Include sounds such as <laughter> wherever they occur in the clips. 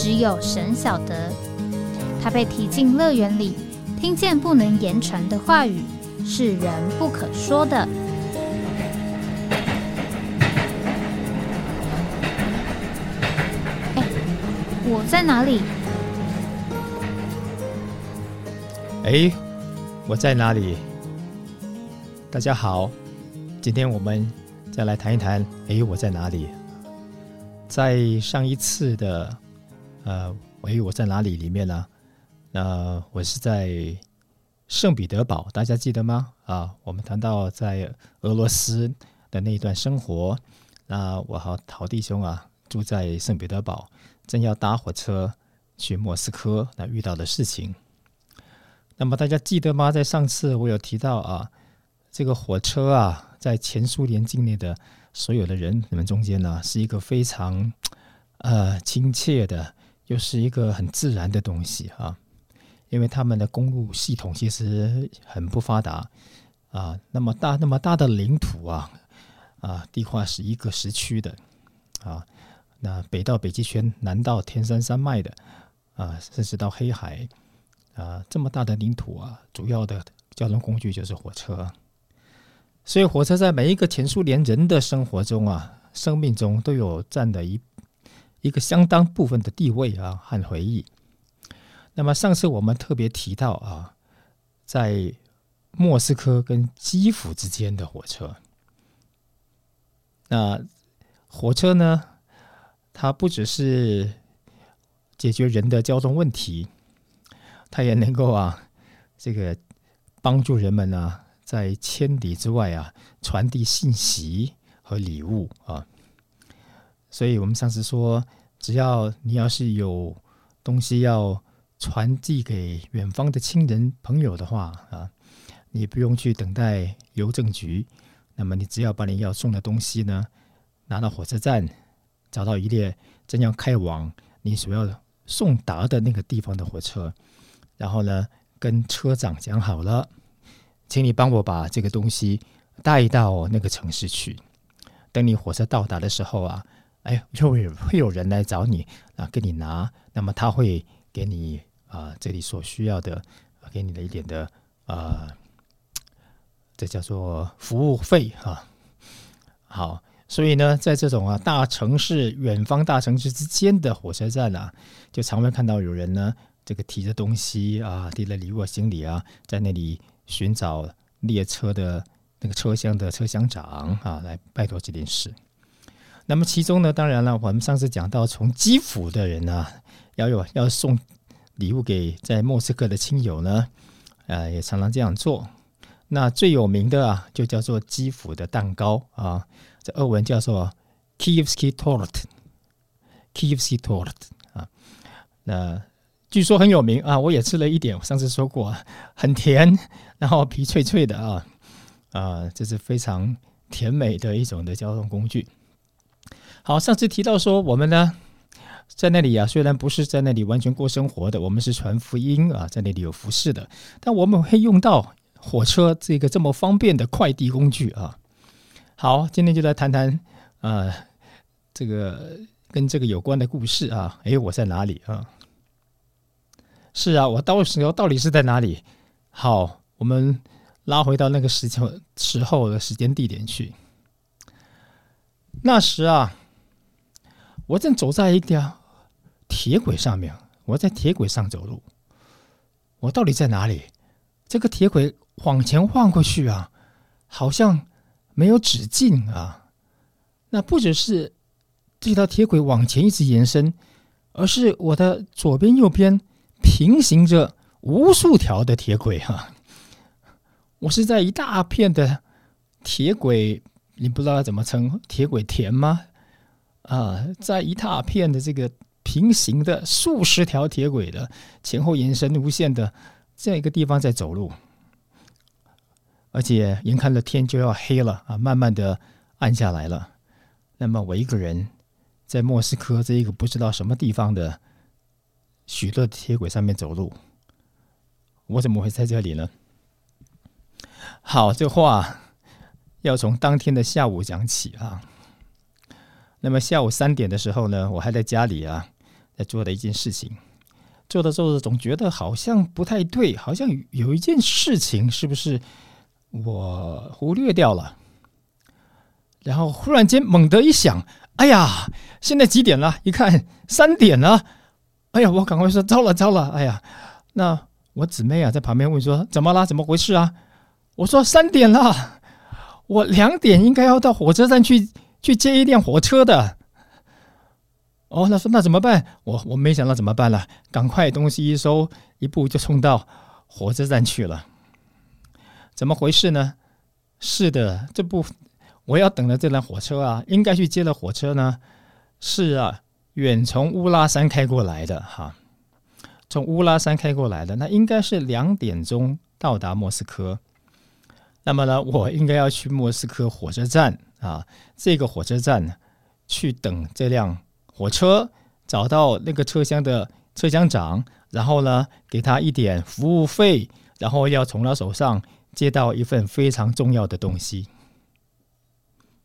只有神晓得，他被提进乐园里，听见不能言传的话语，是人不可说的。哎，我在哪里？哎，我在哪里？大家好，今天我们再来谈一谈。哎，我在哪里？在上一次的。呃，喂，我在哪里？里面呢？那我是在圣彼得堡，大家记得吗？啊，我们谈到在俄罗斯的那一段生活。那我和陶弟兄啊，住在圣彼得堡，正要搭火车去莫斯科，那遇到的事情。那么大家记得吗？在上次我有提到啊，这个火车啊，在前苏联境内的所有的人你们中间呢，是一个非常呃亲切的。又是一个很自然的东西啊，因为他们的公路系统其实很不发达啊，那么大那么大的领土啊啊，地化是一个时区的啊，那北到北极圈，南到天山山脉的啊，甚至到黑海啊，这么大的领土啊，主要的交通工具就是火车，所以火车在每一个前苏联人的生活中啊，生命中都有占的一。一个相当部分的地位啊和回忆。那么上次我们特别提到啊，在莫斯科跟基辅之间的火车。那火车呢，它不只是解决人的交通问题，它也能够啊，这个帮助人们呢，在千里之外啊，传递信息和礼物啊。所以我们上次说，只要你要是有东西要传递给远方的亲人朋友的话啊，你不用去等待邮政局，那么你只要把你要送的东西呢拿到火车站，找到一列正要开往你所要送达的那个地方的火车，然后呢跟车长讲好了，请你帮我把这个东西带到那个城市去，等你火车到达的时候啊。哎，就会会有人来找你啊，给你拿，那么他会给你啊，这里所需要的，给你的一点的啊，这叫做服务费哈。好，所以呢，在这种啊大城市、远方大城市之间的火车站啊，就常会看到有人呢，这个提着东西啊，提着礼物行李啊，在那里寻找列车的那个车厢的车厢长啊，来拜托这件事。那么其中呢，当然了，我们上次讲到，从基辅的人呢，要有要送礼物给在莫斯科的亲友呢，呃，也常常这样做。那最有名的啊，就叫做基辅的蛋糕啊，这俄文叫做 Kievsky tort，Kievsky tort 啊。那据说很有名啊，我也吃了一点，我上次说过，很甜，然后皮脆脆的啊，啊，这是非常甜美的一种的交通工具。好，上次提到说，我们呢在那里啊，虽然不是在那里完全过生活的，我们是传福音啊，在那里有服饰的，但我们会用到火车这个这么方便的快递工具啊。好，今天就来谈谈啊，这个跟这个有关的故事啊。诶，我在哪里啊？是啊，我到时候到底是在哪里？好，我们拉回到那个时候时候的时间地点去。那时啊。我正走在一条铁轨上面，我在铁轨上走路。我到底在哪里？这个铁轨往前晃过去啊，好像没有止境啊。那不只是这条铁轨往前一直延伸，而是我的左边、右边平行着无数条的铁轨哈。我是在一大片的铁轨，你不知道怎么称铁轨田吗？啊，在一大片的这个平行的数十条铁轨的前后延伸无限的这样一个地方在走路，而且眼看着天就要黑了啊，慢慢的暗下来了。那么我一个人在莫斯科这一个不知道什么地方的许多铁轨上面走路，我怎么会在这里呢？好，这话要从当天的下午讲起啊。那么下午三点的时候呢，我还在家里啊，在做的一件事情，做着做着总觉得好像不太对，好像有一件事情是不是我忽略掉了？然后忽然间猛地一想，哎呀，现在几点了？一看三点了，哎呀，我赶快说糟了糟了，哎呀，那我姊妹啊在旁边问说怎么啦？怎么回事啊？我说三点了，我两点应该要到火车站去。去接一辆火车的，哦，他说那怎么办？我我没想到怎么办了，赶快东西一收，一步就冲到火车站去了。怎么回事呢？是的，这不我要等的这辆火车啊，应该去接的火车呢，是啊，远从乌拉山开过来的哈，从乌拉山开过来的，那应该是两点钟到达莫斯科。那么呢，我应该要去莫斯科火车站。啊，这个火车站去等这辆火车，找到那个车厢的车厢长，然后呢，给他一点服务费，然后要从他手上接到一份非常重要的东西，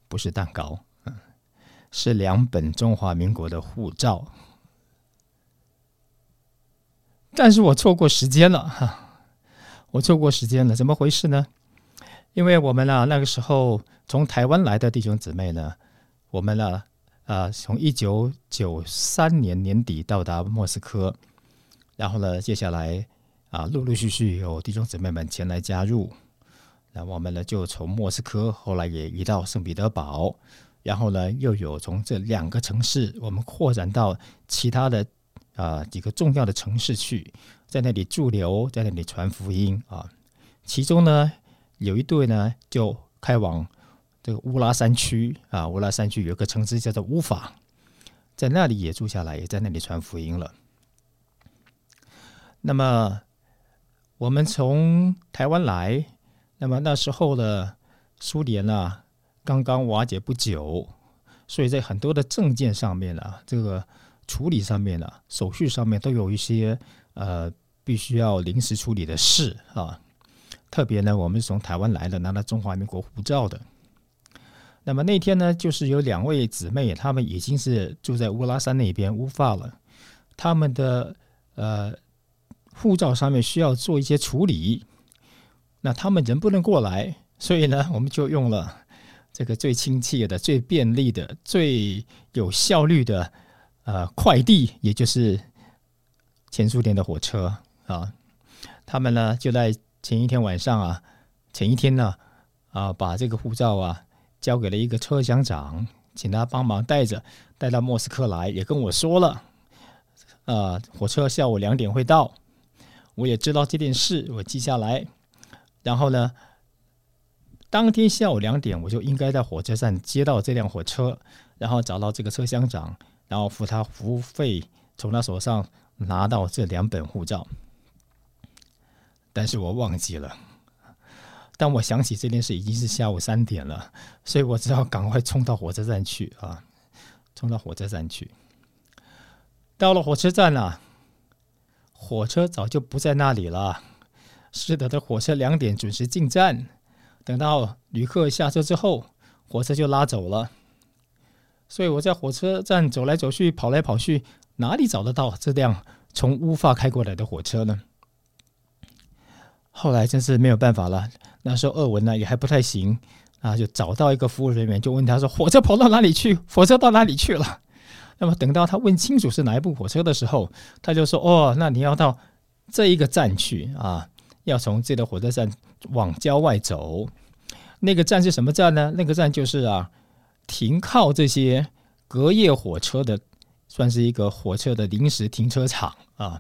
不是蛋糕，嗯是两本中华民国的护照。但是我错过时间了，哈，我错过时间了，怎么回事呢？因为我们呢，那个时候从台湾来的弟兄姊妹呢，我们呢，啊，从一九九三年年底到达莫斯科，然后呢，接下来啊，陆陆续续有弟兄姊妹们前来加入，那我们呢就从莫斯科后来也移到圣彼得堡，然后呢，又有从这两个城市，我们扩展到其他的啊几个重要的城市去，在那里驻留，在那里传福音啊，其中呢。有一队呢，就开往这个乌拉山区啊。乌拉山区有个城市叫做乌法，在那里也住下来，也在那里传福音了。那么我们从台湾来，那么那时候的苏联啊，刚刚瓦解不久，所以在很多的证件上面啊，这个处理上面啊，手续上面都有一些呃，必须要临时处理的事啊。特别呢，我们是从台湾来的，拿了中华民国护照的。那么那天呢，就是有两位姊妹，她们已经是住在乌拉山那边乌发了。他们的呃护照上面需要做一些处理，那他们人不能过来，所以呢，我们就用了这个最亲切的、最便利的、最有效率的呃快递，也就是前苏联的火车啊。他们呢就在。前一天晚上啊，前一天呢，啊，把这个护照啊交给了一个车厢长，请他帮忙带着带到莫斯科来，也跟我说了，呃，火车下午两点会到，我也知道这件事，我记下来。然后呢，当天下午两点，我就应该在火车站接到这辆火车，然后找到这个车厢长，然后付他服务费，从他手上拿到这两本护照。但是我忘记了。当我想起这件事，已经是下午三点了，所以我只好赶快冲到火车站去啊！冲到火车站去。到了火车站啊，火车早就不在那里了。是的，这火车两点准时进站。等到旅客下车之后，火车就拉走了。所以我在火车站走来走去，跑来跑去，哪里找得到这辆从乌发开过来的火车呢？后来真是没有办法了，那时候俄文呢也还不太行啊，就找到一个服务人员，就问他说：“火车跑到哪里去？火车到哪里去了？”那么等到他问清楚是哪一部火车的时候，他就说：“哦，那你要到这一个站去啊，要从这个火车站往郊外走。那个站是什么站呢？那个站就是啊，停靠这些隔夜火车的，算是一个火车的临时停车场啊。”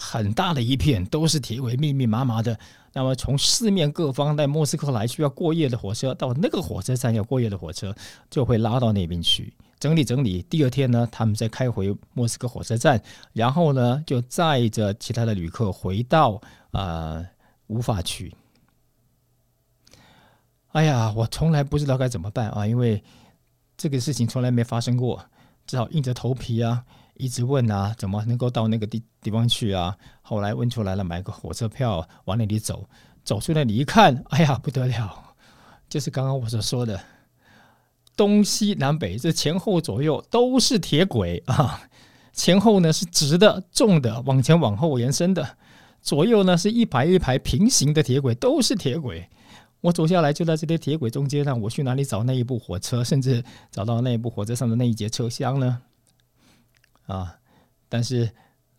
很大的一片都是铁轨，密密麻麻的。那么从四面各方在莫斯科来需要过夜的火车，到那个火车站要过夜的火车，就会拉到那边去。整理整理。第二天呢，他们再开回莫斯科火车站，然后呢，就载着其他的旅客回到啊乌法去。哎呀，我从来不知道该怎么办啊，因为这个事情从来没发生过，只好硬着头皮啊，一直问啊，怎么能够到那个地地方去啊？后来问出来了，买个火车票往那里走，走出那里一看，哎呀，不得了，<laughs> 就是刚刚我所说的。东西南北，这前后左右都是铁轨啊！前后呢是直的、重的，往前往后延伸的；左右呢是一排一排平行的铁轨，都是铁轨。我走下来就在这些铁轨中间呢，我去哪里找那一部火车？甚至找到那一部火车上的那一节车厢呢？啊！但是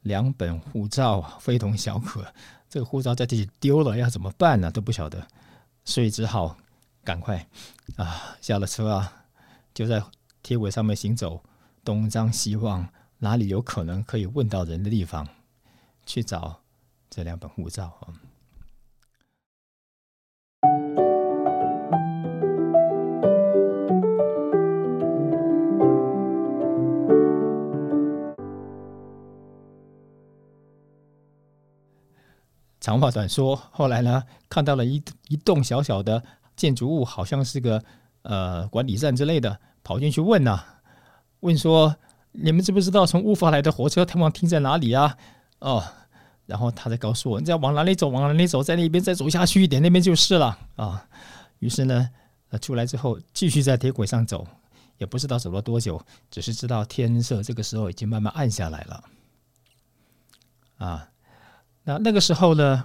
两本护照非同小可，这个护照在这里丢了要怎么办呢？都不晓得，所以只好赶快啊下了车啊。就在铁轨上面行走，东张西望，哪里有可能可以问到人的地方，去找这两本护照啊。长话短说，后来呢，看到了一一栋小小的建筑物，好像是个呃管理站之类的。跑进去问呐，问说你们知不知道从乌法来的火车通往停在哪里啊？哦，然后他再告诉我，你再往哪里走，往哪里走，在那边再走下去一点，那边就是了啊。于是呢，呃，出来之后继续在铁轨上走，也不知道走了多久，只是知道天色这个时候已经慢慢暗下来了。啊，那那个时候呢，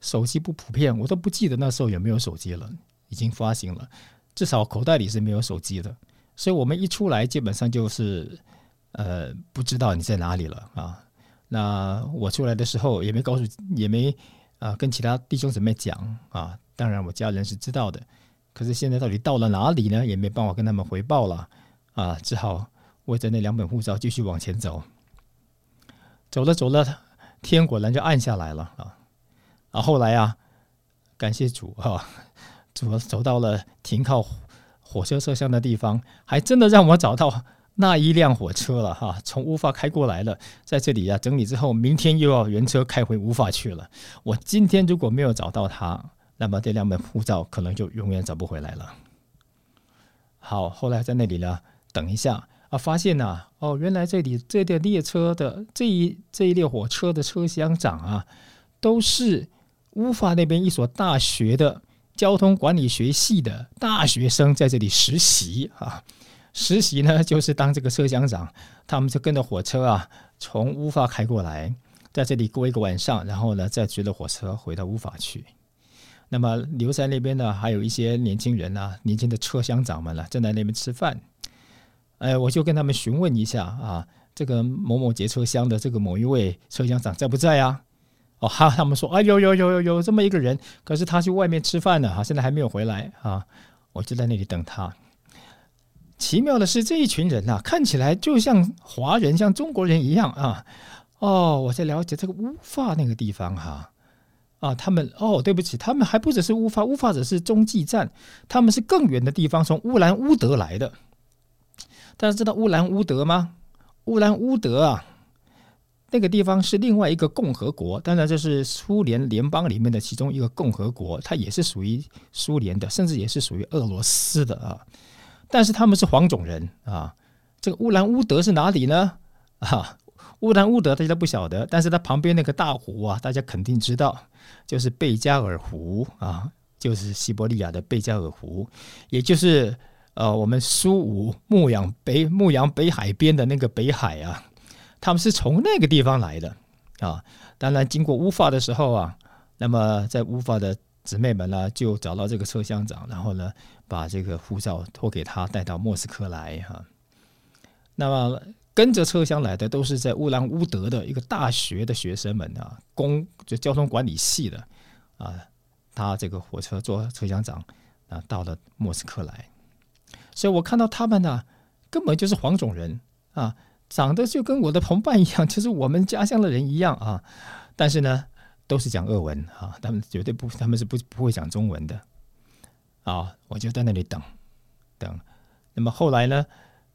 手机不普遍，我都不记得那时候有没有手机了，已经发行了，至少口袋里是没有手机的。所以我们一出来，基本上就是呃不知道你在哪里了啊。那我出来的时候也没告诉，也没啊跟其他弟兄姊妹讲啊。当然我家人是知道的，可是现在到底到了哪里呢？也没办法跟他们回报了啊。只好握着那两本护照继续往前走。走了走了，天果然就暗下来了啊。啊，后来啊，感谢主啊，<laughs> 走走到了停靠。火车车厢的地方，还真的让我找到那一辆火车了哈，从乌法开过来了，在这里啊整理之后，明天又要原车开回乌法去了。我今天如果没有找到它，那么这两本护照可能就永远找不回来了。好，后来在那里呢等一下啊，发现呐，哦，原来这里这列列车的这一这一列火车的车厢长啊，都是乌法那边一所大学的。交通管理学系的大学生在这里实习啊，实习呢就是当这个车厢长，他们就跟着火车啊从乌法开过来，在这里过一个晚上，然后呢再坐着火车回到乌法去。那么留在那边呢还有一些年轻人啊，年轻的车厢长们呢正在那边吃饭。哎，我就跟他们询问一下啊，这个某某节车厢的这个某一位车厢长在不在啊？哦哈，他们说啊，有有有有有这么一个人，可是他去外面吃饭了，哈，现在还没有回来啊。我就在那里等他。奇妙的是，这一群人呐，看起来就像华人，像中国人一样啊。哦，我在了解这个乌发那个地方哈。啊，他们哦，对不起，他们还不只是乌发，乌发只是中继站，他们是更远的地方，从乌兰乌德来的。大家知道乌兰乌德吗？乌兰乌德啊。那个地方是另外一个共和国，当然这是苏联联邦里面的其中一个共和国，它也是属于苏联的，甚至也是属于俄罗斯的啊。但是他们是黄种人啊。这个乌兰乌德是哪里呢？<laughs> 啊，乌兰乌德大家不晓得，但是它旁边那个大湖啊，大家肯定知道，就是贝加尔湖啊，就是西伯利亚的贝加尔湖，也就是呃我们苏武牧羊北牧羊北海边的那个北海啊。他们是从那个地方来的啊，当然经过乌法的时候啊，那么在乌法的姊妹们呢，就找到这个车厢长，然后呢，把这个护照托给他带到莫斯科来哈。那么跟着车厢来的都是在乌兰乌德的一个大学的学生们啊，公就交通管理系的啊，他这个火车坐车厢长啊，到了莫斯科来，所以我看到他们呢，根本就是黄种人啊。长得就跟我的同伴一样，<laughs> 就是我们家乡的人一样啊，但是呢，都是讲俄文啊，他们绝对不，他们是不不会讲中文的啊。我就在那里等等，那么后来呢，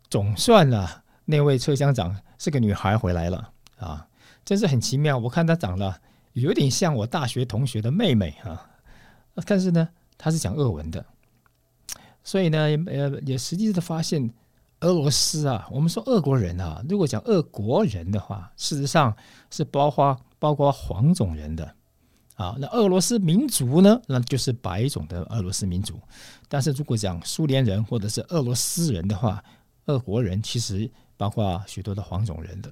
总算呢，那位车厢长是个女孩回来了啊，真是很奇妙。我看她长得有点像我大学同学的妹妹啊，但是呢，她是讲俄文的，所以呢，呃，也实际的发现。俄罗斯啊，我们说俄国人啊，如果讲俄国人的话，事实上是包括包括黄种人的啊。那俄罗斯民族呢，那就是白种的俄罗斯民族。但是如果讲苏联人或者是俄罗斯人的话，俄国人其实包括许多的黄种人的。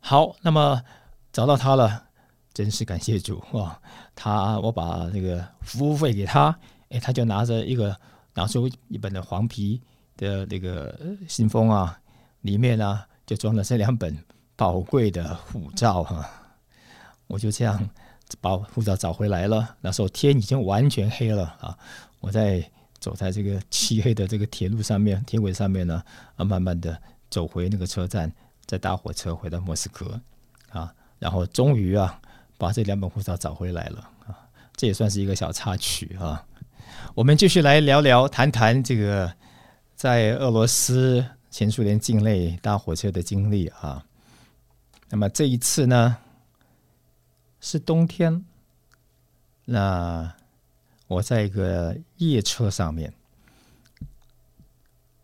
好，那么找到他了，真是感谢主啊！他我把这个服务费给他，哎，他就拿着一个拿出一本的黄皮。的那个信封啊，里面呢就装了这两本宝贵的护照哈。我就这样把护照找回来了。那时候天已经完全黑了啊，我在走在这个漆黑的这个铁路上面，铁轨上面呢，啊，慢慢的走回那个车站，再搭火车回到莫斯科啊，然后终于啊，把这两本护照找回来了啊。这也算是一个小插曲啊。我们继续来聊聊谈谈这个。在俄罗斯前苏联境内搭火车的经历啊，那么这一次呢是冬天，那我在一个夜车上面，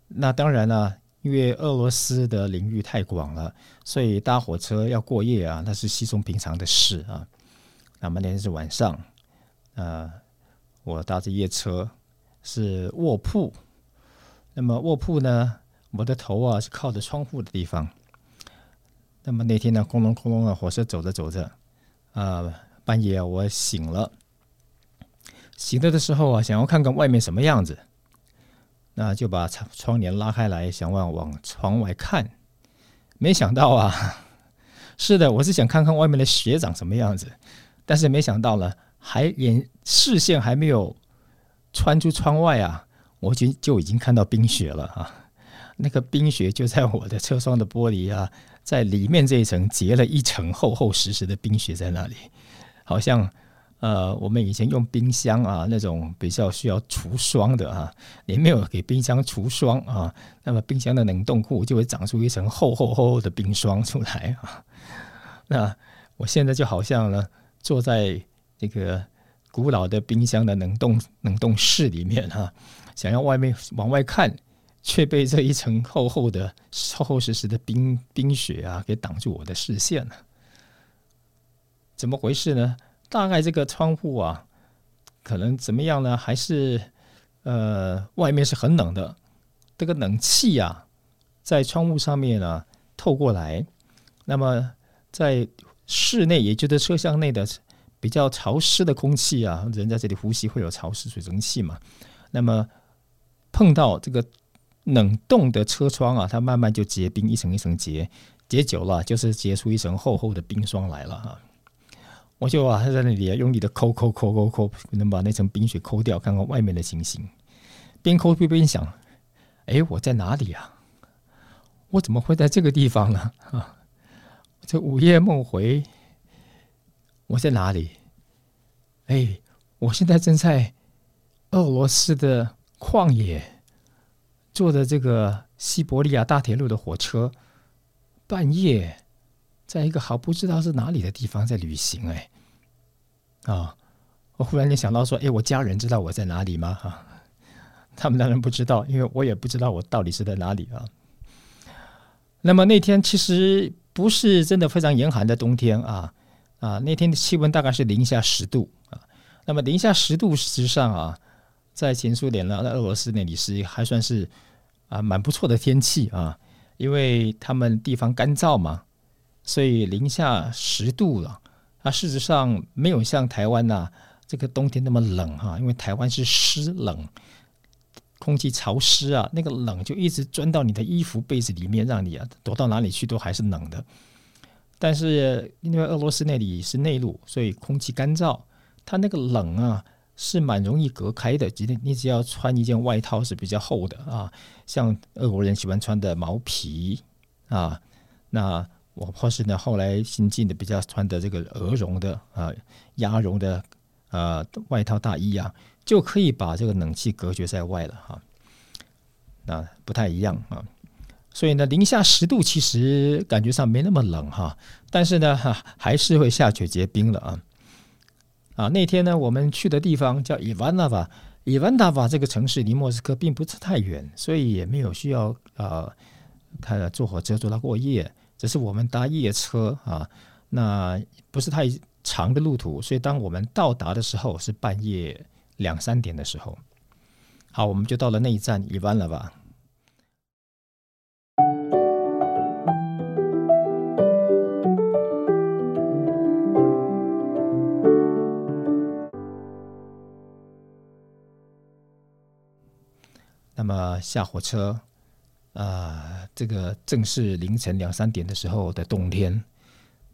那当然了，因为俄罗斯的领域太广了，所以搭火车要过夜啊，那是稀松平常的事啊。那么那天是晚上，呃，我搭着夜车是卧铺。那么卧铺呢？我的头啊是靠着窗户的地方。那么那天呢，空隆空隆的火车走着走着，啊，半夜我醒了。醒了的时候啊，想要看看外面什么样子，那就把窗窗帘拉开来，想往往窗外看。没想到啊，<laughs> 是的，我是想看看外面的雪长什么样子，但是没想到呢，还眼视线还没有穿出窗外啊。我就就已经看到冰雪了啊！那个冰雪就在我的车窗的玻璃啊，在里面这一层结了一层厚厚实实的冰雪在那里，好像呃，我们以前用冰箱啊那种比较需要除霜的啊，你没有给冰箱除霜啊，那么冰箱的冷冻库就会长出一层厚厚厚厚的冰霜出来啊。那我现在就好像呢，坐在这个古老的冰箱的冷冻冷冻室里面哈。<laughs> 想要外面往外看，却被这一层厚厚的、厚厚实实的冰冰雪啊给挡住我的视线了。怎么回事呢？大概这个窗户啊，可能怎么样呢？还是呃，外面是很冷的，这个冷气啊，在窗户上面呢透过来，那么在室内，也就是车厢内的比较潮湿的空气啊，人在这里呼吸会有潮湿水蒸气嘛，那么。碰到这个冷冻的车窗啊，它慢慢就结冰，一层一层结，结久了就是结出一层厚厚的冰霜来了哈。我就啊在那里用力的抠抠抠抠抠，能把那层冰雪抠掉，看看外面的情形。边抠边想：哎，我在哪里啊？我怎么会在这个地方呢？啊，这午夜梦回，我在哪里？哎，我现在正在俄罗斯的。旷野，坐着这个西伯利亚大铁路的火车，半夜，在一个好不知道是哪里的地方在旅行。哎，啊，我忽然间想到说，哎，我家人知道我在哪里吗？哈，他们当然不知道，因为我也不知道我到底是在哪里啊。那么那天其实不是真的非常严寒的冬天啊啊，那天的气温大概是零下十度啊。那么零下十度实际上啊。在前苏联呢，在俄罗斯那里是还算是啊蛮不错的天气啊，因为他们地方干燥嘛，所以零下十度了。啊，事实上没有像台湾呐这个冬天那么冷哈，因为台湾是湿冷，空气潮湿啊，那个冷就一直钻到你的衣服被子里面，让你啊躲到哪里去都还是冷的。但是因为俄罗斯那里是内陆，所以空气干燥，它那个冷啊。是蛮容易隔开的，今天你只要穿一件外套是比较厚的啊，像俄国人喜欢穿的毛皮啊，那我或是呢后来新进的比较穿的这个鹅绒的啊鸭绒的呃外套大衣啊，就可以把这个冷气隔绝在外了哈。那不太一样啊。所以呢，零下十度其实感觉上没那么冷哈，但是呢，哈还是会下雪结冰了啊。啊，那天呢，我们去的地方叫伊万纳瓦，伊万纳瓦这个城市离莫斯科并不是太远，所以也没有需要啊，看坐火车坐到过夜，只是我们搭夜车啊，那不是太长的路途，所以当我们到达的时候是半夜两三点的时候，好，我们就到了那一站伊万了吧。那么下火车，啊，这个正是凌晨两三点的时候的冬天，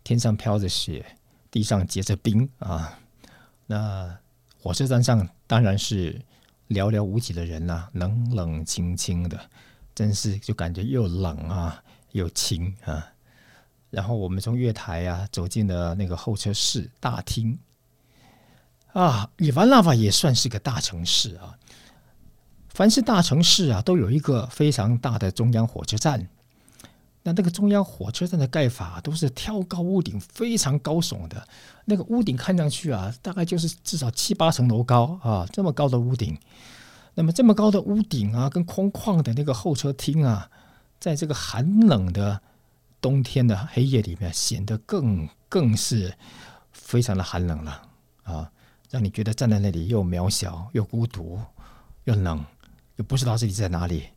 天上飘着雪，地上结着冰啊。那火车站上当然是寥寥无几的人呐，冷冷清清的，真是就感觉又冷啊又清啊。然后我们从月台啊走进了那个候车室大厅，啊，伊万拉瓦也算是个大城市啊。凡是大城市啊，都有一个非常大的中央火车站。那那个中央火车站的盖法都是挑高屋顶，非常高耸的。那个屋顶看上去啊，大概就是至少七八层楼高啊，这么高的屋顶。那么这么高的屋顶啊，跟空旷的那个候车厅啊，在这个寒冷的冬天的黑夜里面，显得更更是非常的寒冷了啊，让你觉得站在那里又渺小又孤独又冷。不知道自己在哪里，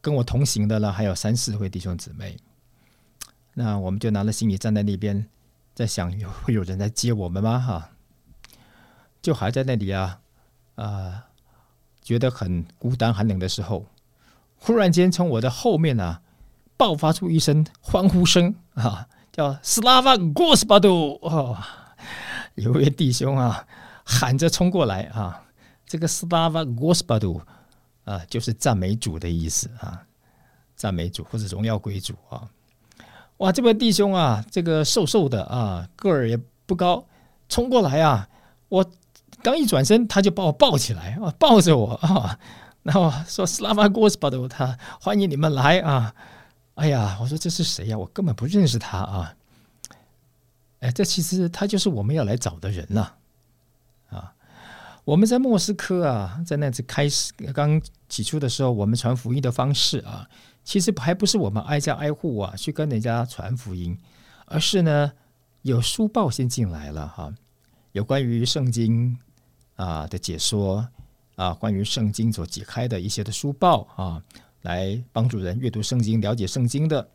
跟我同行的呢还有三四位弟兄姊妹，那我们就拿着行李站在那边，在想有会 <laughs> 有人来接我们吗？哈，就还在那里啊啊，觉得很孤单寒冷的时候，忽然间从我的后面啊爆发出一声欢呼声啊，叫斯拉瓦戈斯巴杜哦，有位弟兄啊喊着冲过来啊，这个斯拉瓦戈斯巴杜。啊，就是赞美主的意思啊，赞美主或者荣耀归主啊！哇，这位弟兄啊，这个瘦瘦的啊，个儿也不高，冲过来啊，我刚一转身，他就把我抱起来啊，抱着我啊，然后说 “Slava g o s p a d 他欢迎你们来啊！哎呀，我说这是谁呀？我根本不认识他啊！哎，这其实他就是我们要来找的人呐。我们在莫斯科啊，在那次开始刚起初的时候，我们传福音的方式啊，其实还不是我们挨家挨户啊去跟人家传福音，而是呢有书报先进来了哈，有关于圣经啊的解说啊，关于圣经所解开的一些的书报啊，来帮助人阅读圣经、了解圣经的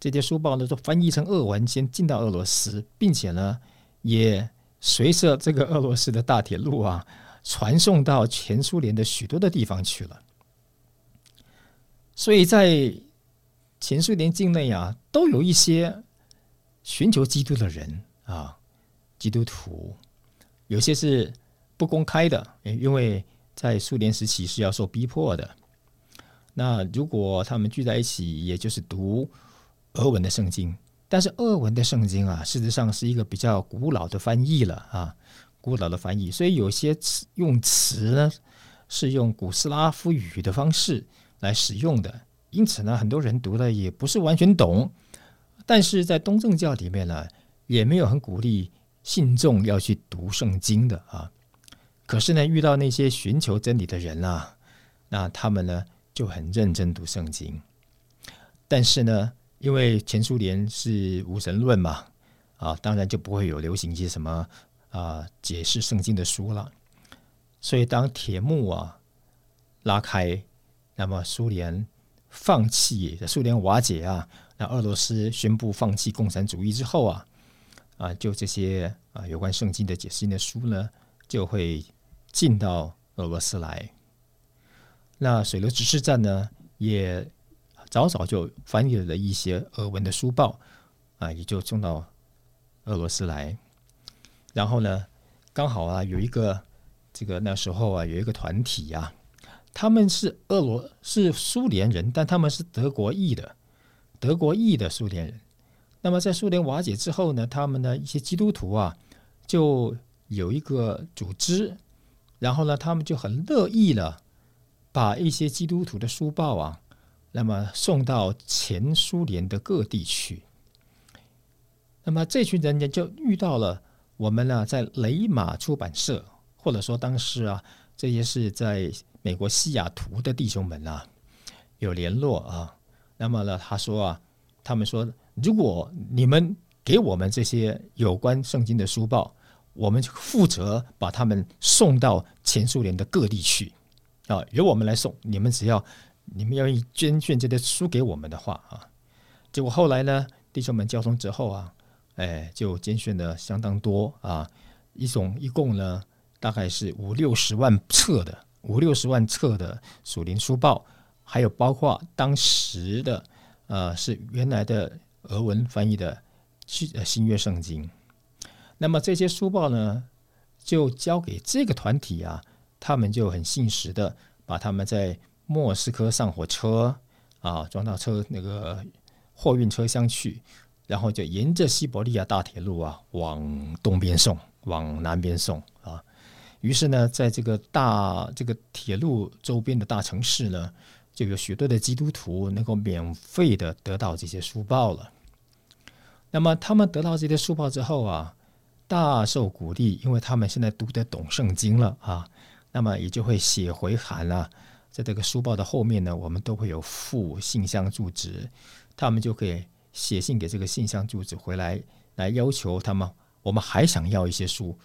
这些书报呢，都翻译成俄文，先进到俄罗斯，并且呢，也随着这个俄罗斯的大铁路啊。传送到前苏联的许多的地方去了，所以在前苏联境内啊，都有一些寻求基督的人啊，基督徒，有些是不公开的，因为在苏联时期是要受逼迫的。那如果他们聚在一起，也就是读俄文的圣经，但是俄文的圣经啊，事实上是一个比较古老的翻译了啊。古老的翻译，所以有些词用词呢是用古斯拉夫语的方式来使用的，因此呢，很多人读的也不是完全懂。但是在东正教里面呢，也没有很鼓励信众要去读圣经的啊。可是呢，遇到那些寻求真理的人啊，那他们呢就很认真读圣经。但是呢，因为前苏联是无神论嘛，啊，当然就不会有流行一些什么。啊，解释圣经的书了。所以当铁幕啊拉开，那么苏联放弃，苏联瓦解啊，那俄罗斯宣布放弃共产主义之后啊，啊，就这些啊有关圣经的解释性的书呢，就会进到俄罗斯来。那水流指示站呢，也早早就翻译了一些俄文的书报啊，也就送到俄罗斯来。然后呢，刚好啊，有一个这个那时候啊，有一个团体呀，他们是俄罗是苏联人，但他们是德国裔的，德国裔的苏联人。那么在苏联瓦解之后呢，他们的一些基督徒啊，就有一个组织，然后呢，他们就很乐意了，把一些基督徒的书报啊，那么送到前苏联的各地去。那么这群人呢，就遇到了我们呢，在雷马出版社，或者说当时啊，这些是在美国西雅图的弟兄们啊，有联络啊。那么呢，他说啊，他们说，如果你们给我们这些有关圣经的书报，我们就负责把他们送到前苏联的各地去啊，由我们来送。你们只要你们愿意捐献这些书给我们的话啊，结果后来呢，弟兄们交通之后啊。哎，就拣选的相当多啊，一种一共呢，大概是五六十万册的五六十万册的属灵书报，还有包括当时的呃是原来的俄文翻译的新新约圣经。那么这些书报呢，就交给这个团体啊，他们就很信实的把他们在莫斯科上火车啊，装到车那个货运车厢去。然后就沿着西伯利亚大铁路啊，往东边送，往南边送啊。于是呢，在这个大这个铁路周边的大城市呢，就有许多的基督徒能够免费的得到这些书报了。那么他们得到这些书报之后啊，大受鼓励，因为他们现在读得懂圣经了啊。那么也就会写回函啊，在这个书报的后面呢，我们都会有附信箱住址，他们就可以。写信给这个信箱住址回来，来要求他们，我们还想要一些书。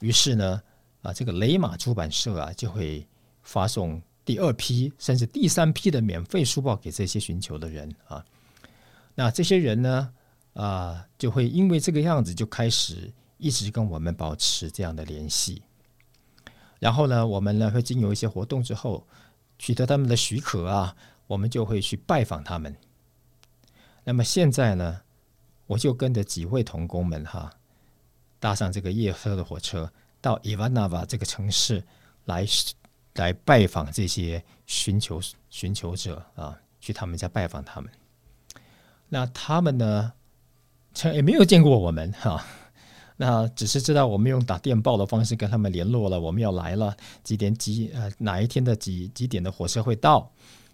于是呢，啊，这个雷马出版社啊，就会发送第二批甚至第三批的免费书报给这些寻求的人啊。那这些人呢，啊，就会因为这个样子就开始一直跟我们保持这样的联系。然后呢，我们呢会经由一些活动之后，取得他们的许可啊，我们就会去拜访他们。那么现在呢，我就跟着几位童工们哈，搭上这个夜车的火车，到伊万纳瓦这个城市来来拜访这些寻求寻求者啊，去他们家拜访他们。那他们呢，从也没有见过我们哈，<laughs> 那只是知道我们用打电报的方式跟他们联络了，我们要来了，几点几呃哪一天的几几点的火车会到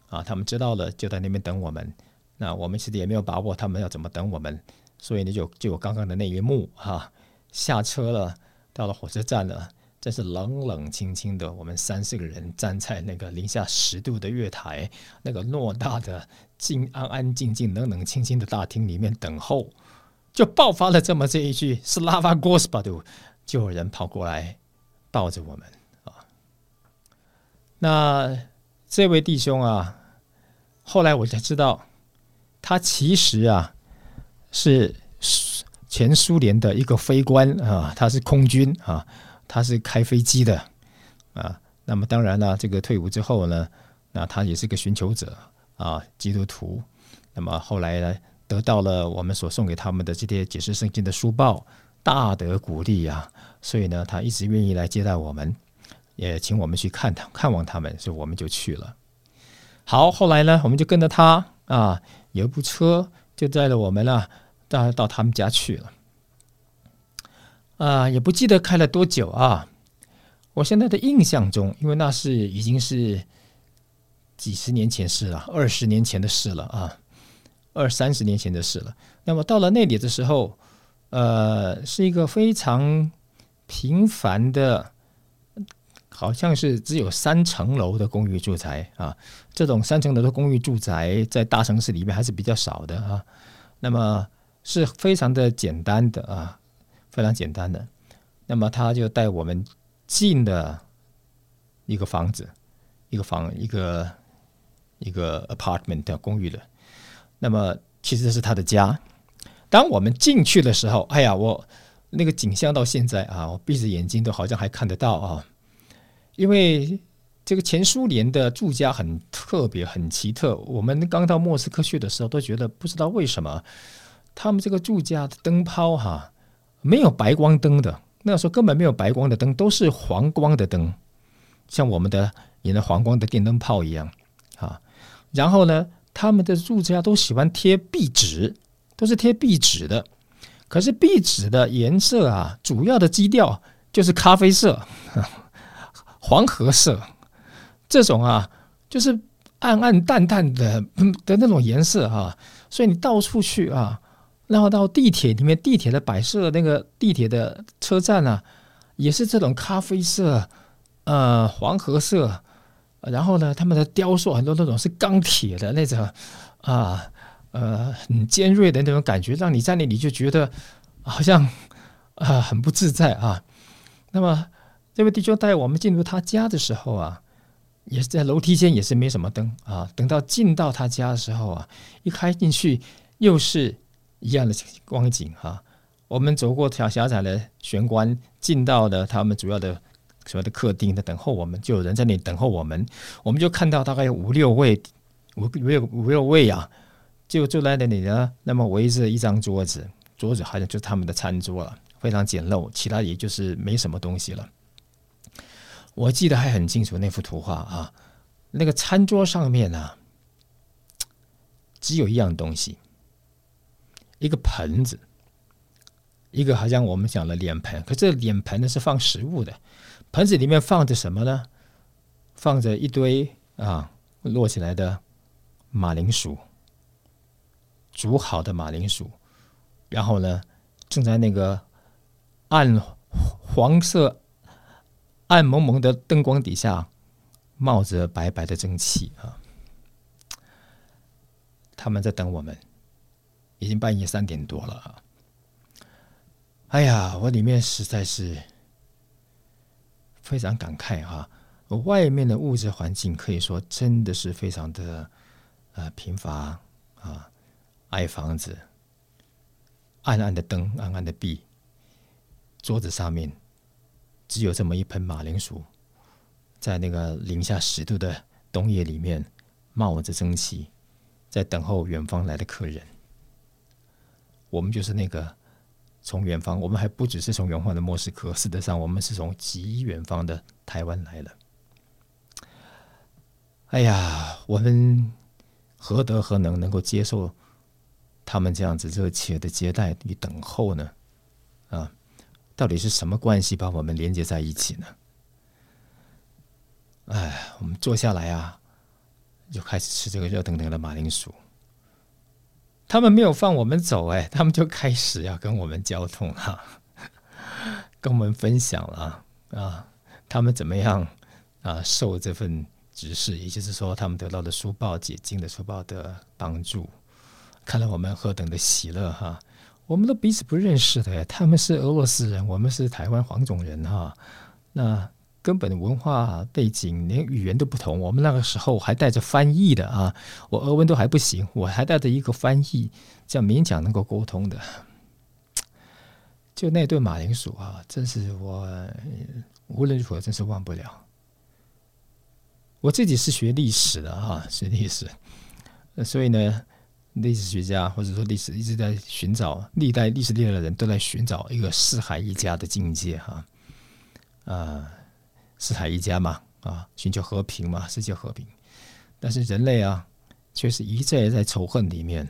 啊？他们知道了，就在那边等我们。那我们其实也没有把握他们要怎么等我们，所以呢就就有刚刚的那一幕哈，下车了，到了火车站了，真是冷冷清清的，我们三四个人站在那个零下十度的月台，那个偌大的静安安静静、冷冷清清的大厅里面等候，就爆发了这么这一句是拉瓦戈斯巴杜，就有人跑过来抱着我们啊。那这位弟兄啊，后来我才知道。他其实啊是前苏联的一个飞官啊，他是空军啊，他是开飞机的啊。那么当然了，这个退伍之后呢，那他也是个寻求者啊，基督徒。那么后来呢，得到了我们所送给他们的这些解释圣经的书报，大得鼓励啊。所以呢，他一直愿意来接待我们，也请我们去看他看望他们，所以我们就去了。好，后来呢，我们就跟着他啊。有一部车就载了我们了，到到他们家去了。啊，也不记得开了多久啊。我现在的印象中，因为那是已经是几十年前事了，二十年前的事了啊，二三十年前的事了。那么到了那里的时候，呃，是一个非常平凡的。好像是只有三层楼的公寓住宅啊，这种三层楼的公寓住宅在大城市里面还是比较少的啊。那么是非常的简单的啊，非常简单的。那么他就带我们进了一个房子，一个房，一个一个 apartment 公寓的。那么其实是他的家。当我们进去的时候，哎呀，我那个景象到现在啊，我闭着眼睛都好像还看得到啊。因为这个前苏联的住家很特别、很奇特。我们刚到莫斯科去的时候，都觉得不知道为什么他们这个住家的灯泡哈没有白光灯的。那时候根本没有白光的灯，都是黄光的灯，像我们的引的黄光的电灯泡一样啊。然后呢，他们的住家都喜欢贴壁纸，都是贴壁纸的。可是壁纸的颜色啊，主要的基调就是咖啡色。黄褐色，这种啊，就是暗暗淡淡的的那种颜色哈，所以你到处去啊，然后到地铁里面，地铁的摆设那个地铁的车站啊，也是这种咖啡色，呃，黄褐色，然后呢，他们的雕塑很多那种是钢铁的那种啊，呃，很尖锐的那种感觉，让你在那里就觉得好像啊很不自在啊。那么这位弟兄带我们进入他家的时候啊。也是在楼梯间，也是没什么灯啊。等到进到他家的时候啊，一开进去又是一样的光景哈。我们走过条狭窄的玄关，进到了他们主要的所谓的客厅，在等候我们，就有人在那里等候我们。我们就看到大概有五六位，五五六五六位啊，就坐在那里呢。那么围着一张桌子，桌子好像就是他们的餐桌了，非常简陋，其他也就是没什么东西了。我记得还很清楚那幅图画啊，那个餐桌上面呢，只有一样东西，一个盆子，一个好像我们讲的脸盆，可这脸盆呢是放食物的，盆子里面放着什么呢？放着一堆啊摞起来的马铃薯，煮好的马铃薯，然后呢正在那个暗黄色。暗蒙蒙的灯光底下，冒着白白的蒸汽啊！他们在等我们，已经半夜三点多了！哎呀，我里面实在是非常感慨啊！外面的物质环境可以说真的是非常的呃贫乏啊，矮房子，暗暗的灯，暗暗的壁，桌子上面。只有这么一盆马铃薯，在那个零下十度的冬夜里面冒着蒸汽，在等候远方来的客人。我们就是那个从远方，我们还不只是从远方的莫斯科，事实上我们是从极远方的台湾来了。哎呀，我们何德何能能够接受他们这样子热切的接待与等候呢？啊！到底是什么关系把我们连接在一起呢？哎，我们坐下来啊，就开始吃这个热腾腾的马铃薯。他们没有放我们走，哎，他们就开始要跟我们交通了，<laughs> 跟我们分享了啊，他们怎么样啊受这份指示，也就是说，他们得到的书报解禁的书报的帮助，看了我们何等的喜乐哈。我们都彼此不认识的，他们是俄罗斯人，我们是台湾黄种人哈。那根本文化背景连语言都不同，我们那个时候还带着翻译的啊，我俄文都还不行，我还带着一个翻译，这样勉强能够沟通的。就那顿马铃薯啊，真是我无论如何真是忘不了。我自己是学历史的哈，学历史，所以呢。历史学家或者说历史一直在寻找，历代历史历的人都在寻找一个四海一家的境界哈，啊，四海一家嘛，啊，寻求和平嘛，世界和平。但是人类啊，却是一再在仇恨里面，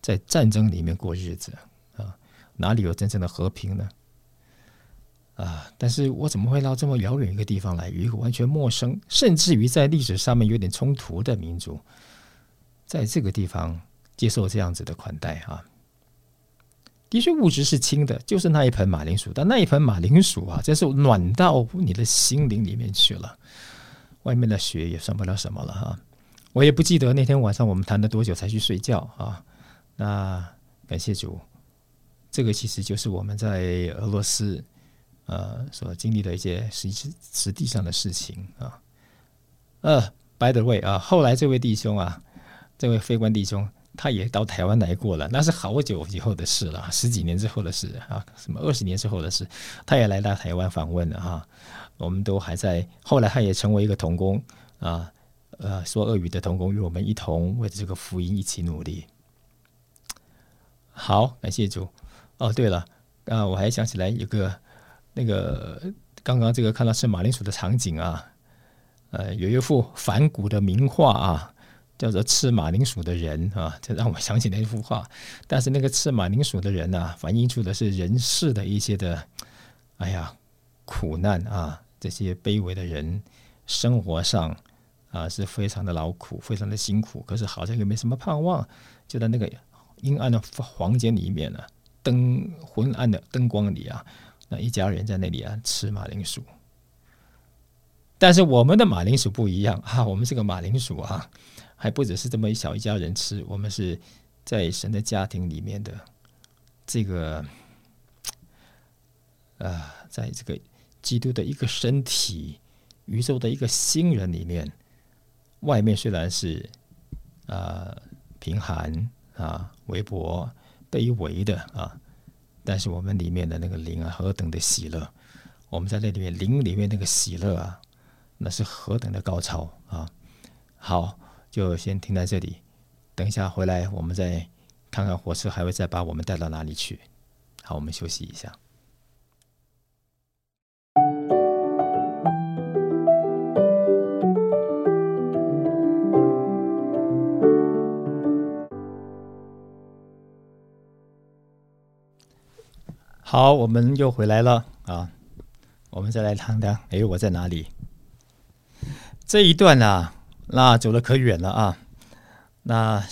在战争里面过日子啊，哪里有真正的和平呢？啊，但是我怎么会到这么遥远一个地方来，与一个完全陌生，甚至于在历史上面有点冲突的民族，在这个地方？接受这样子的款待啊，的确物质是轻的，就是那一盆马铃薯，但那一盆马铃薯啊，真是暖到你的心灵里面去了。外面的雪也算不了什么了哈。我也不记得那天晚上我们谈了多久才去睡觉啊。那感谢主，这个其实就是我们在俄罗斯呃所经历的一些实实实际上的事情啊。呃，by the way 啊，后来这位弟兄啊，这位非官弟兄。他也到台湾来过了，那是好久以后的事了，十几年之后的事啊，什么二十年之后的事，他也来到台湾访问了哈。我们都还在，后来他也成为一个童工啊，呃，说俄语的童工，与我们一同为这个福音一起努力。好，感谢主。哦，对了，啊，我还想起来有个那个刚刚这个看到吃马铃薯的场景啊，呃，有一幅反古的名画啊。叫做吃马铃薯的人啊，这让我想起那幅画。但是那个吃马铃薯的人呢，反映出的是人世的一些的，哎呀，苦难啊，这些卑微的人生活上啊，是非常的劳苦，非常的辛苦，可是好像又没什么盼望，就在那个阴暗的房间里面呢，灯昏暗的灯光里啊，那一家人在那里啊吃马铃薯。但是我们的马铃薯不一样啊，我们这个马铃薯啊，还不只是这么一小一家人吃，我们是在神的家庭里面的这个，呃，在这个基督的一个身体、宇宙的一个新人里面，外面虽然是啊贫寒啊微薄卑微的啊，但是我们里面的那个灵啊，何等的喜乐！我们在那里面灵里面那个喜乐啊。那是何等的高潮啊！好，就先停在这里。等一下回来，我们再看看火车还会再把我们带到哪里去。好，我们休息一下。好，我们又回来了啊！我们再来谈谈，哎，我在哪里？这一段啊，那走的可远了啊，那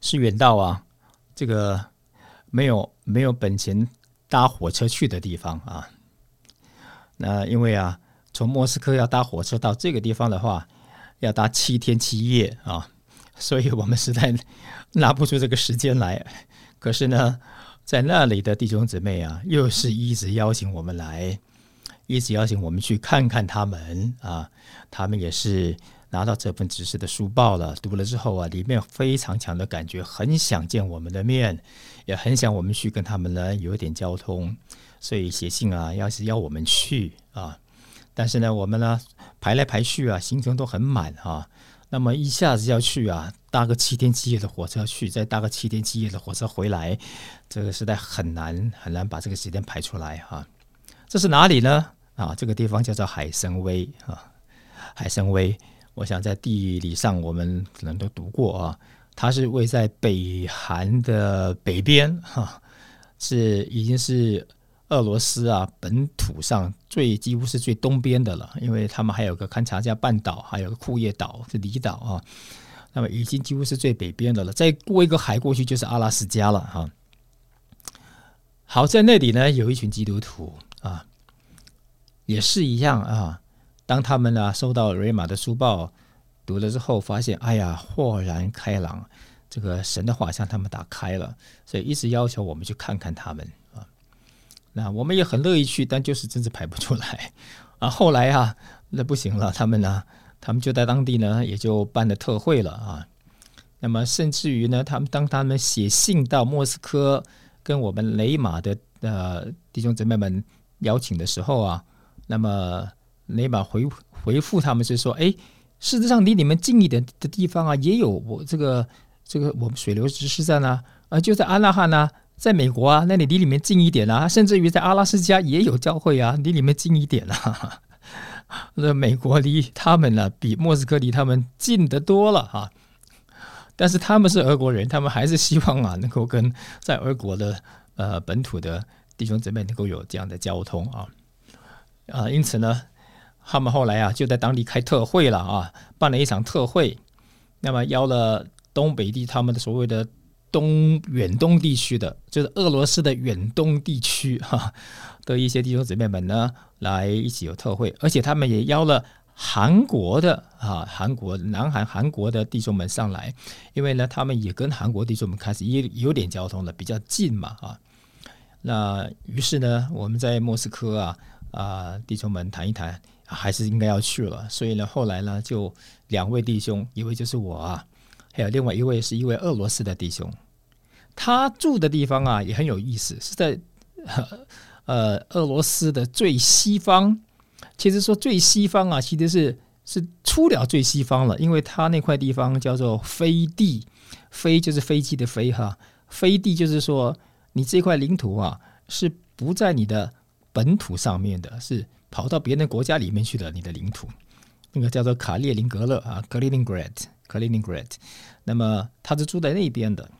是远到啊，这个没有没有本钱搭火车去的地方啊。那因为啊，从莫斯科要搭火车到这个地方的话，要搭七天七夜啊，所以我们实在拿不出这个时间来。可是呢，在那里的弟兄姊妹啊，又是一直邀请我们来。一直邀请我们去看看他们啊，他们也是拿到这份指示的书报了，读了之后啊，里面非常强的感觉，很想见我们的面，也很想我们去跟他们呢有一点交通，所以写信啊，要是要我们去啊，但是呢，我们呢排来排去啊，行程都很满啊，那么一下子要去啊，搭个七天七夜的火车去，再搭个七天七夜的火车回来，这个实在很难很难把这个时间排出来哈。这是哪里呢？啊，这个地方叫做海参崴啊，海参崴，我想在地理上我们可能都读过啊，它是位在北韩的北边哈，是已经是俄罗斯啊本土上最几乎是最东边的了，因为他们还有个勘察加半岛，还有个库页岛是离岛啊，那么已经几乎是最北边的了，再过一个海过去就是阿拉斯加了哈。好，在那里呢有一群基督徒啊。也是一样啊，当他们呢收到瑞玛的书报读了之后，发现哎呀豁然开朗，这个神的话向他们打开了，所以一直要求我们去看看他们啊。那我们也很乐意去，但就是真是排不出来啊。后来啊，那不行了，他们呢，他们就在当地呢也就办了特会了啊。那么甚至于呢，他们当他们写信到莫斯科跟我们雷马的呃弟兄姊妹们邀请的时候啊。那么雷马回回复他们是说，哎，事实上离你们近一点的地方啊，也有我这个这个我们水流指示站啊，啊，就在阿拉汉啊，在美国啊，那里离你们近一点啊，甚至于在阿拉斯加也有教会啊，离你们近一点啊。<laughs> 那美国离他们呢，比莫斯科离他们近得多了哈。但是他们是俄国人，他们还是希望啊，能够跟在俄国的呃本土的弟兄姊妹能够有这样的交通啊。啊，因此呢，他们后来啊就在当地开特会了啊，办了一场特会，那么邀了东北地他们的所谓的东远东地区的，就是俄罗斯的远东地区哈的一些弟兄姊妹们呢，来一起有特会，而且他们也邀了韩国的啊，韩国南韩韩国的弟兄们上来，因为呢，他们也跟韩国弟兄们开始也有点交通了，比较近嘛啊，那于是呢，我们在莫斯科啊。啊，弟兄们谈一谈，还是应该要去了。所以呢，后来呢，就两位弟兄，一位就是我啊，还有另外一位是一位俄罗斯的弟兄。他住的地方啊，也很有意思，是在 <laughs> 呃俄罗斯的最西方。其实说最西方啊，其实是是出了最西方了，因为他那块地方叫做飞地，飞就是飞机的飞哈，飞地就是说你这块领土啊，是不在你的。本土上面的是跑到别人国家里面去的，你的领土，那个叫做卡列宁格勒啊，Kaliningrad，Kaliningrad。那么他是住在那边的，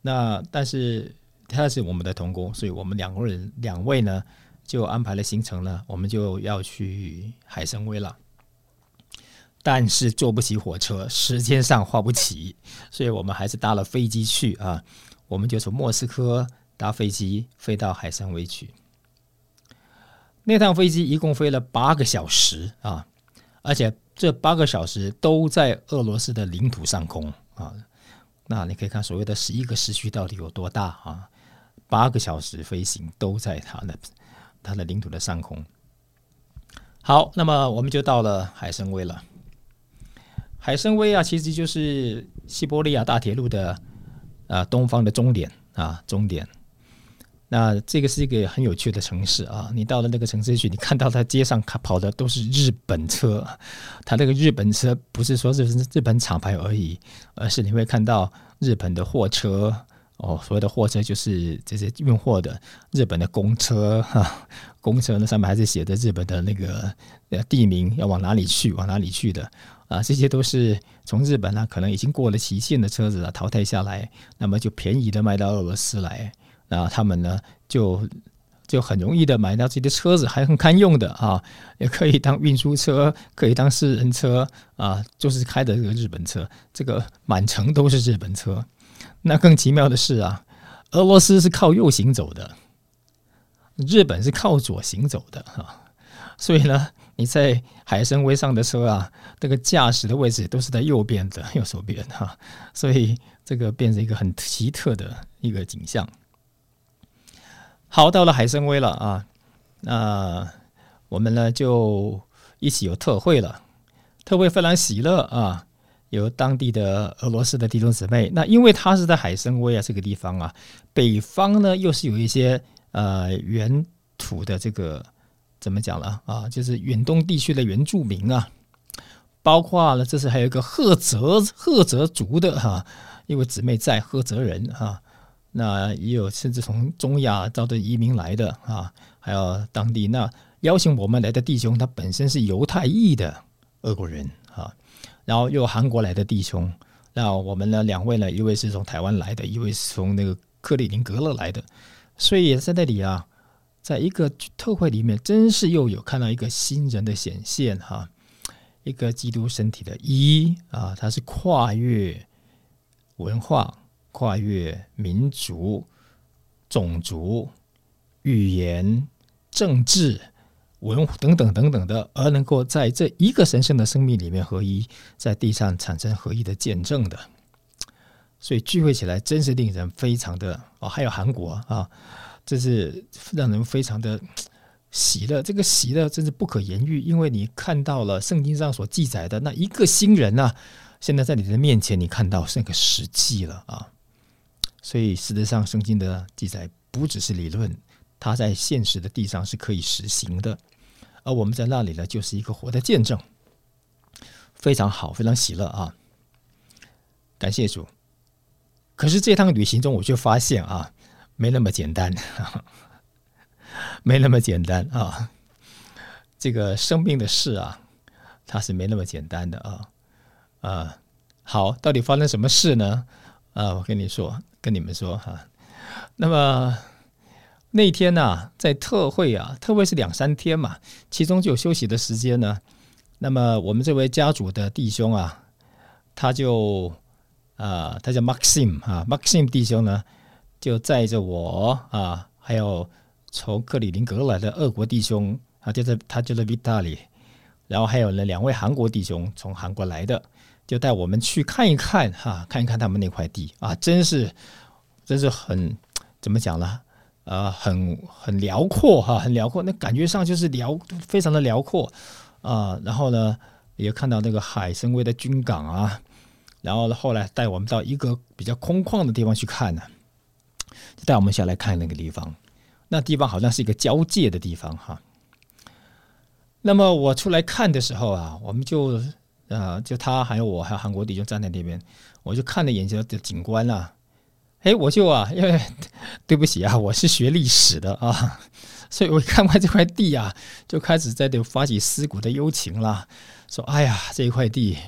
那但是他是我们的同工，所以我们两个人两位呢就安排了行程呢，我们就要去海参崴了。但是坐不起火车，时间上花不起，所以我们还是搭了飞机去啊。我们就从莫斯科搭飞机飞到海参崴去。那趟飞机一共飞了八个小时啊，而且这八个小时都在俄罗斯的领土上空啊。那你可以看所谓的十一个时区到底有多大啊？八个小时飞行都在它的它的领土的上空。好，那么我们就到了海参崴了。海参崴啊，其实就是西伯利亚大铁路的啊东方的终点啊终点。那这个是一个很有趣的城市啊！你到了那个城市去，你看到它街上跑的都是日本车，它那个日本车不是说是日本厂牌而已，而是你会看到日本的货车哦，所谓的货车就是这些运货的日本的公车哈，<laughs> 公车那上面还是写着日本的那个呃地名，要往哪里去，往哪里去的。啊，这些都是从日本呢，可能已经过了期限的车子啊淘汰下来，那么就便宜的卖到俄罗斯来，那他们呢就就很容易的买到自己的车子，还很堪用的啊，也可以当运输车，可以当私人车啊，就是开的这个日本车，这个满城都是日本车。那更奇妙的是啊，俄罗斯是靠右行走的，日本是靠左行走的啊，所以呢。你在海参崴上的车啊，这个驾驶的位置都是在右边的右手边哈，所以这个变成一个很奇特的一个景象。好，到了海参崴了啊，那我们呢就一起有特会了，特会非常喜乐啊，有当地的俄罗斯的弟兄姊妹。那因为他是在海参崴啊这个地方啊，北方呢又是有一些呃原土的这个。怎么讲了啊？就是远东地区的原住民啊，包括了这是还有一个赫泽赫泽族的哈，一位姊妹在赫泽人哈，那也有甚至从中亚遭的移民来的啊，还有当地那邀请我们来的弟兄，他本身是犹太裔的俄国人啊，然后又韩国来的弟兄，那我们呢两位呢，一位是从台湾来的，一位是从那个克里宁格勒来的，所以在那里啊。在一个特会里面，真是又有看到一个新人的显现哈，一个基督身体的一啊，它是跨越文化、跨越民族、种族、语言、政治、文等等等等的，而能够在这一个神圣的生命里面合一，在地上产生合一的见证的，所以聚会起来真是令人非常的哦，还有韩国啊。这是让人非常的喜乐，这个喜乐真是不可言喻，因为你看到了圣经上所记载的那一个新人呐，现在在你的面前，你看到那个实际了啊！所以事实上，圣经的记载不只是理论，它在现实的地上是可以实行的，而我们在那里呢，就是一个活的见证，非常好，非常喜乐啊！感谢主。可是这趟旅行中，我就发现啊。没那么简单，<laughs> 没那么简单啊！这个生命的事啊，它是没那么简单的啊啊！好，到底发生什么事呢？啊，我跟你说，跟你们说哈。那么那天呢，在特会啊，特会是两三天嘛，其中就有休息的时间呢。那么我们这位家主的弟兄啊，他就啊，他叫 Maxim 啊，Maxim 弟兄呢。就载着我啊，还有从克里林格来的俄国弟兄啊，就是他就是 Vitali，然后还有呢两位韩国弟兄从韩国来的，就带我们去看一看哈，看一看他们那块地啊，真是真是很怎么讲呢？呃，很很辽阔哈，很辽阔，那感觉上就是辽非常的辽阔啊。然后呢，也看到那个海参崴的军港啊，然后后来带我们到一个比较空旷的地方去看呢。带我们下来看那个地方，那地方好像是一个交界的地方哈。那么我出来看的时候啊，我们就啊，就他还有我还有韩国弟兄站在那边，我就看了眼前的景观啊，哎，我就啊，因为对不起啊，我是学历史的啊，所以我看完这块地啊，就开始在这发起思古的幽情了，说哎呀，这一块地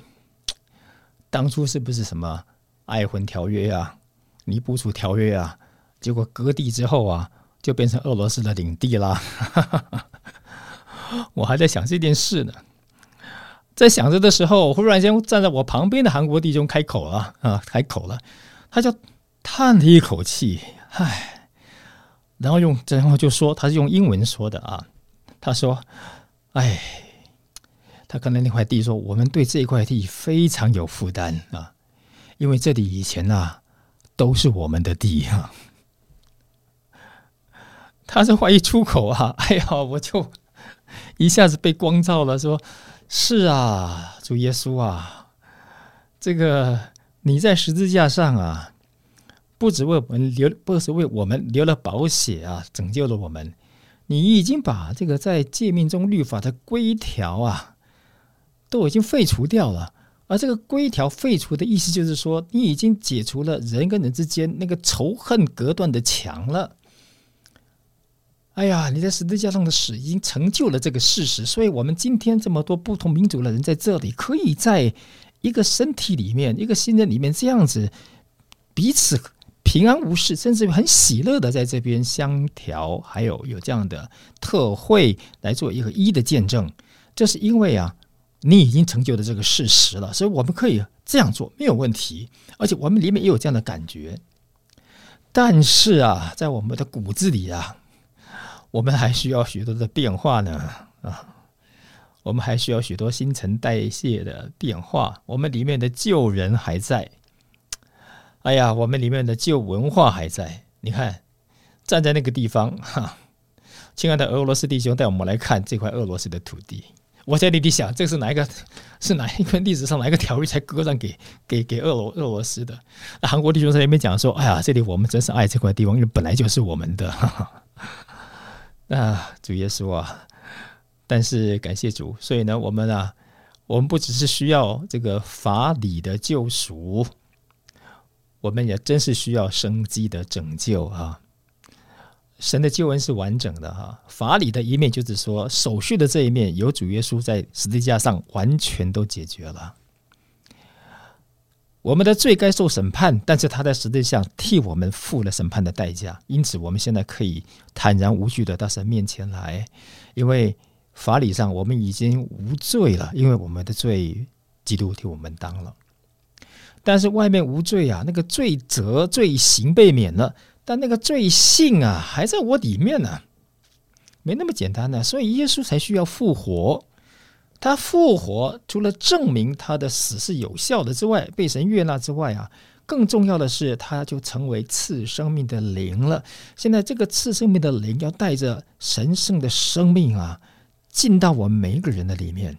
当初是不是什么爱魂条约啊、尼布楚条约啊？结果割地之后啊，就变成俄罗斯的领地啦。<laughs> 我还在想这件事呢。在想着的时候，忽然间站在我旁边的韩国弟兄开口了啊，开口了，他就叹了一口气，唉，然后用然后就说，他是用英文说的啊，他说，唉，他跟那块地说，我们对这一块地非常有负担啊，因为这里以前呐都是我们的地啊。<laughs> 他这话一出口啊，哎呀，我就一下子被光照了，说。是啊，主耶稣啊，这个你在十字架上啊，不止为我们流，不是为我们流了宝血啊，拯救了我们。你已经把这个在诫命中律法的规条啊，都已经废除掉了。而这个规条废除的意思，就是说你已经解除了人跟人之间那个仇恨隔断的墙了。哎呀，你在十字架上的死已经成就了这个事实，所以我们今天这么多不同民族的人在这里，可以在一个身体里面、一个新人里面这样子彼此平安无事，甚至很喜乐的在这边相调，还有有这样的特会来做一个一的见证。这是因为啊，你已经成就了这个事实了，所以我们可以这样做没有问题，而且我们里面也有这样的感觉。但是啊，在我们的骨子里啊。我们还需要许多的变化呢啊！我们还需要许多新陈代谢的变化。我们里面的旧人还在，哎呀，我们里面的旧文化还在。你看，站在那个地方哈，亲爱的俄罗斯弟兄，带我们来看这块俄罗斯的土地。我在那里想，这是哪一个？是哪一份历史上哪一个条约才割让给给给俄罗俄罗斯的？韩国弟兄在那边讲说：“哎呀，这里我们真是爱这块地方，因为本来就是我们的。”啊，主耶稣啊！但是感谢主，所以呢，我们啊，我们不只是需要这个法理的救赎，我们也真是需要生机的拯救啊！神的救恩是完整的哈，法理的一面就是说手续的这一面，有主耶稣在十字架上完全都解决了。我们的罪该受审判，但是他在实际上替我们付了审判的代价，因此我们现在可以坦然无惧的到神面前来，因为法理上我们已经无罪了，因为我们的罪基督替我们当了。但是外面无罪啊，那个罪责罪行被免了，但那个罪性啊还在我里面呢，没那么简单呢，所以耶稣才需要复活。他复活，除了证明他的死是有效的之外，被神悦纳之外啊，更重要的是，他就成为赐生命的灵了。现在这个赐生命的灵要带着神圣的生命啊，进到我们每一个人的里面，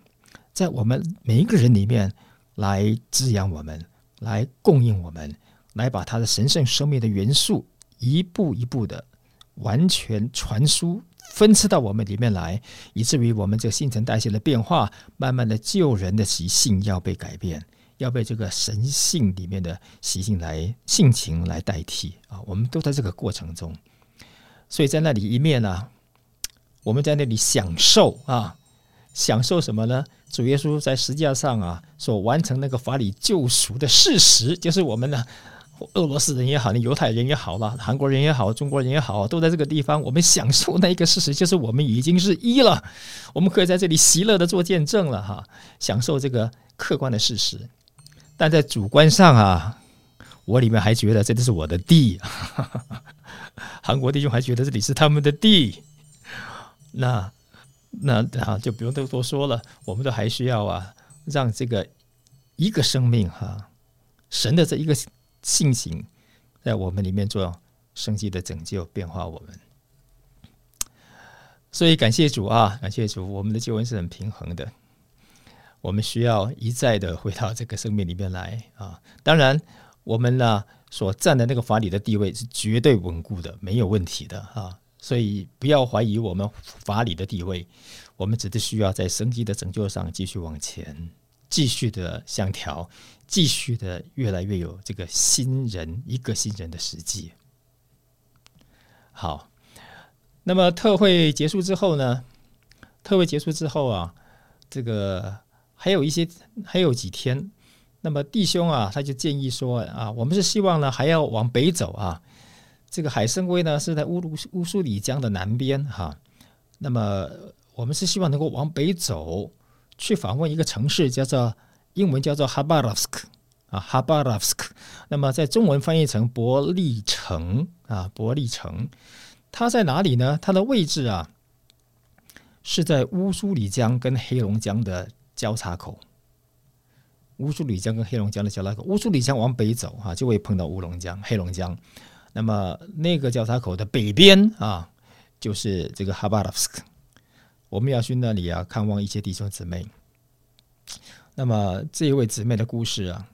在我们每一个人里面来滋养我们，来供应我们，来把他的神圣生命的元素一步一步的完全传输。分赐到我们里面来，以至于我们这个新陈代谢的变化，慢慢的救人的习性要被改变，要被这个神性里面的习性来性情来代替啊！我们都在这个过程中，所以在那里一面呢，我们在那里享受啊，享受什么呢？主耶稣在十字架上啊，所完成那个法理救赎的事实，就是我们呢。俄罗斯人也好，你犹太人也好了，韩国人也好，中国人也好，都在这个地方。我们享受那一个事实，就是我们已经是一了。我们可以在这里喜乐的做见证了哈，享受这个客观的事实。但在主观上啊，我里面还觉得这里是我的地，<laughs> 韩国弟兄还觉得这里是他们的地。那那啊，就不用多多说了。我们都还需要啊，让这个一个生命哈，神的这一个。信心在我们里面做生机的拯救，变化我们。所以感谢主啊，感谢主，我们的救恩是很平衡的。我们需要一再的回到这个生命里面来啊。当然，我们呢所站的那个法理的地位是绝对稳固的，没有问题的啊。所以不要怀疑我们法理的地位，我们只是需要在生机的拯救上继续往前。继续的相调，继续的越来越有这个新人一个新人的实际。好，那么特会结束之后呢？特会结束之后啊，这个还有一些还有几天。那么弟兄啊，他就建议说啊，我们是希望呢还要往北走啊。这个海参崴呢是在乌鲁乌苏里江的南边哈。那么我们是希望能够往北走。去访问一个城市，叫做英文叫做 Habarovsk 啊，Habarovsk。那么在中文翻译成伯利城啊，伯利城。它在哪里呢？它的位置啊，是在乌苏里江跟黑龙江的交叉口。乌苏里江跟黑龙江的交叉口，乌苏里江往北走啊，就会碰到乌龙江、黑龙江。那么那个交叉口的北边啊，就是这个哈巴拉斯克。我们要去那里啊，看望一些弟兄姊妹。那么这一位姊妹的故事啊，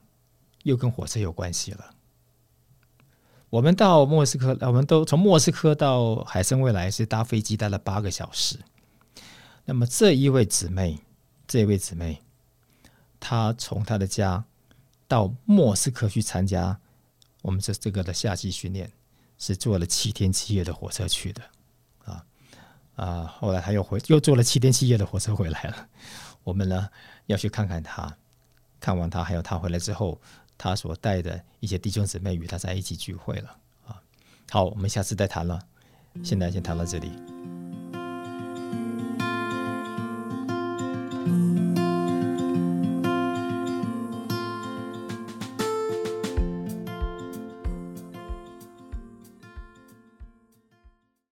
又跟火车有关系了。我们到莫斯科，我们都从莫斯科到海参未来是搭飞机待了八个小时。那么这一位姊妹，这一位姊妹，她从她的家到莫斯科去参加我们这这个的夏季训练，是坐了七天七夜的火车去的。啊啊，后来她又回又坐了七天七夜的火车回来了。我们呢要去看看他，看完他，还有他回来之后，他所带的一些弟兄姊妹与他在一起聚会了啊。好，我们下次再谈了，现在先谈到这里。